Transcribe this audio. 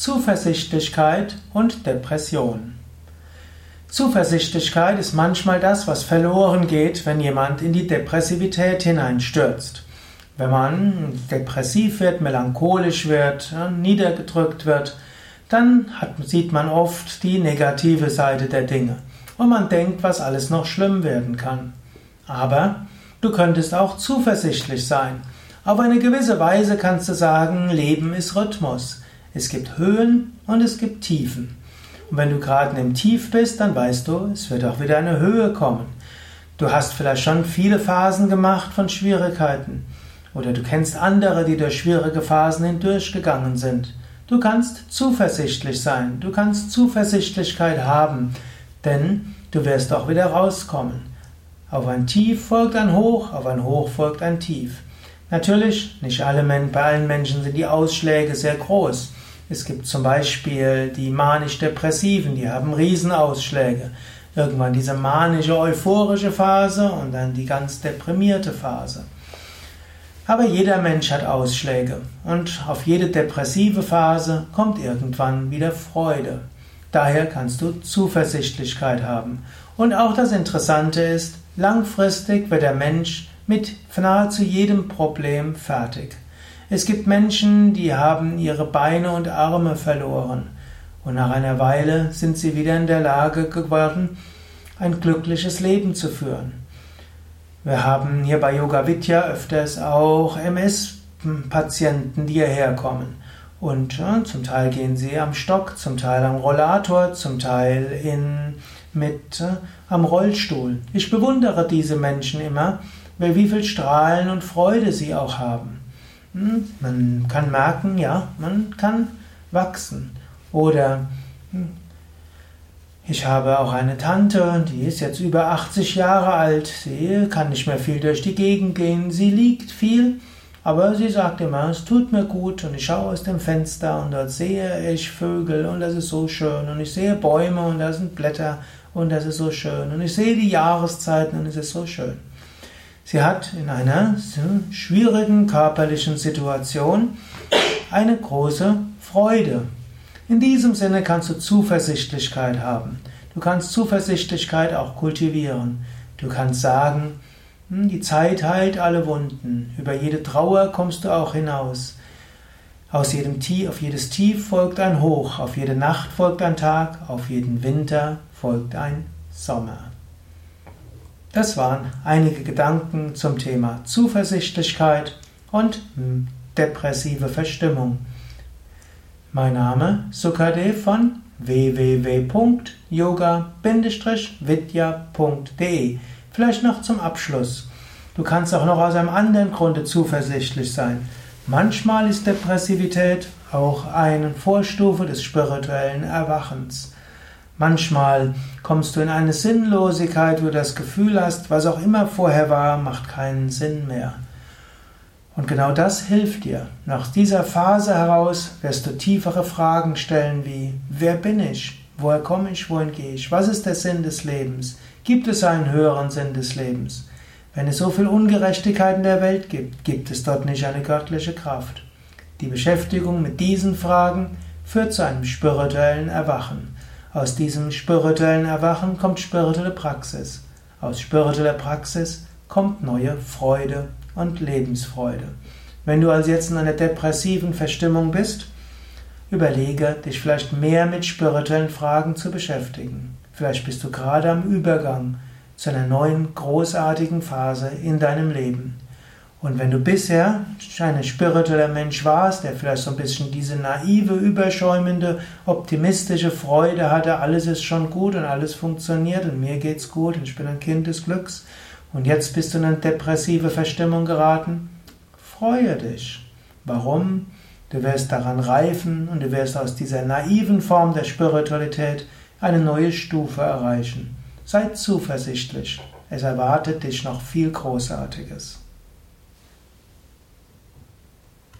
Zuversichtlichkeit und Depression. Zuversichtlichkeit ist manchmal das, was verloren geht, wenn jemand in die Depressivität hineinstürzt. Wenn man depressiv wird, melancholisch wird, niedergedrückt wird, dann hat, sieht man oft die negative Seite der Dinge und man denkt, was alles noch schlimm werden kann. Aber du könntest auch zuversichtlich sein. Auf eine gewisse Weise kannst du sagen, Leben ist Rhythmus. Es gibt Höhen und es gibt Tiefen. Und wenn du gerade im Tief bist, dann weißt du, es wird auch wieder eine Höhe kommen. Du hast vielleicht schon viele Phasen gemacht von Schwierigkeiten. Oder du kennst andere, die durch schwierige Phasen hindurchgegangen sind. Du kannst zuversichtlich sein, du kannst Zuversichtlichkeit haben, denn du wirst auch wieder rauskommen. Auf ein Tief folgt ein Hoch, auf ein Hoch folgt ein Tief. Natürlich, nicht alle, bei allen Menschen sind die Ausschläge sehr groß. Es gibt zum Beispiel die manisch-depressiven, die haben Riesenausschläge. Irgendwann diese manische, euphorische Phase und dann die ganz deprimierte Phase. Aber jeder Mensch hat Ausschläge und auf jede depressive Phase kommt irgendwann wieder Freude. Daher kannst du Zuversichtlichkeit haben. Und auch das Interessante ist, langfristig wird der Mensch mit nahezu jedem Problem fertig. Es gibt Menschen, die haben ihre Beine und Arme verloren und nach einer Weile sind sie wieder in der Lage geworden, ein glückliches Leben zu führen. Wir haben hier bei Yoga Vidya öfters auch MS-Patienten, die hierher kommen. Und ja, zum Teil gehen sie am Stock, zum Teil am Rollator, zum Teil in, mit äh, am Rollstuhl. Ich bewundere diese Menschen immer, wie viel Strahlen und Freude sie auch haben. Hm, man kann merken, ja, man kann wachsen. Oder hm, ich habe auch eine Tante, die ist jetzt über 80 Jahre alt. Sie kann nicht mehr viel durch die Gegend gehen. Sie liegt viel, aber sie sagt immer, es tut mir gut und ich schaue aus dem Fenster und dort sehe ich Vögel und das ist so schön und ich sehe Bäume und da sind Blätter und das ist so schön und ich sehe die Jahreszeiten und es ist so schön. Sie hat in einer schwierigen körperlichen Situation eine große Freude. In diesem Sinne kannst du Zuversichtlichkeit haben. Du kannst Zuversichtlichkeit auch kultivieren. Du kannst sagen, hm, die Zeit heilt alle Wunden. Über jede Trauer kommst du auch hinaus. Aus jedem Tief, auf jedes Tief folgt ein Hoch, auf jede Nacht folgt ein Tag, auf jeden Winter folgt ein Sommer. Das waren einige Gedanken zum Thema Zuversichtlichkeit und depressive Verstimmung. Mein Name Sukadev von www.yoga-vidya.de. Vielleicht noch zum Abschluss. Du kannst auch noch aus einem anderen Grunde zuversichtlich sein. Manchmal ist Depressivität auch eine Vorstufe des spirituellen Erwachens. Manchmal kommst du in eine Sinnlosigkeit, wo du das Gefühl hast, was auch immer vorher war, macht keinen Sinn mehr. Und genau das hilft dir. Nach dieser Phase heraus wirst du tiefere Fragen stellen wie, wer bin ich? Woher komme ich? Wohin gehe ich? Was ist der Sinn des Lebens? Gibt es einen höheren Sinn des Lebens? Wenn es so viel Ungerechtigkeit in der Welt gibt, gibt es dort nicht eine göttliche Kraft. Die Beschäftigung mit diesen Fragen führt zu einem spirituellen Erwachen. Aus diesem spirituellen Erwachen kommt spirituelle Praxis. Aus spiritueller Praxis kommt neue Freude und Lebensfreude. Wenn du also jetzt in einer depressiven Verstimmung bist, überlege, dich vielleicht mehr mit spirituellen Fragen zu beschäftigen. Vielleicht bist du gerade am Übergang zu einer neuen großartigen Phase in deinem Leben. Und wenn du bisher ein spiritueller Mensch warst, der vielleicht so ein bisschen diese naive, überschäumende, optimistische Freude hatte, alles ist schon gut und alles funktioniert und mir geht's gut und ich bin ein Kind des Glücks, und jetzt bist du in eine depressive Verstimmung geraten, freue dich. Warum? Du wirst daran reifen und du wirst aus dieser naiven Form der Spiritualität eine neue Stufe erreichen. Sei zuversichtlich. Es erwartet dich noch viel Großartiges.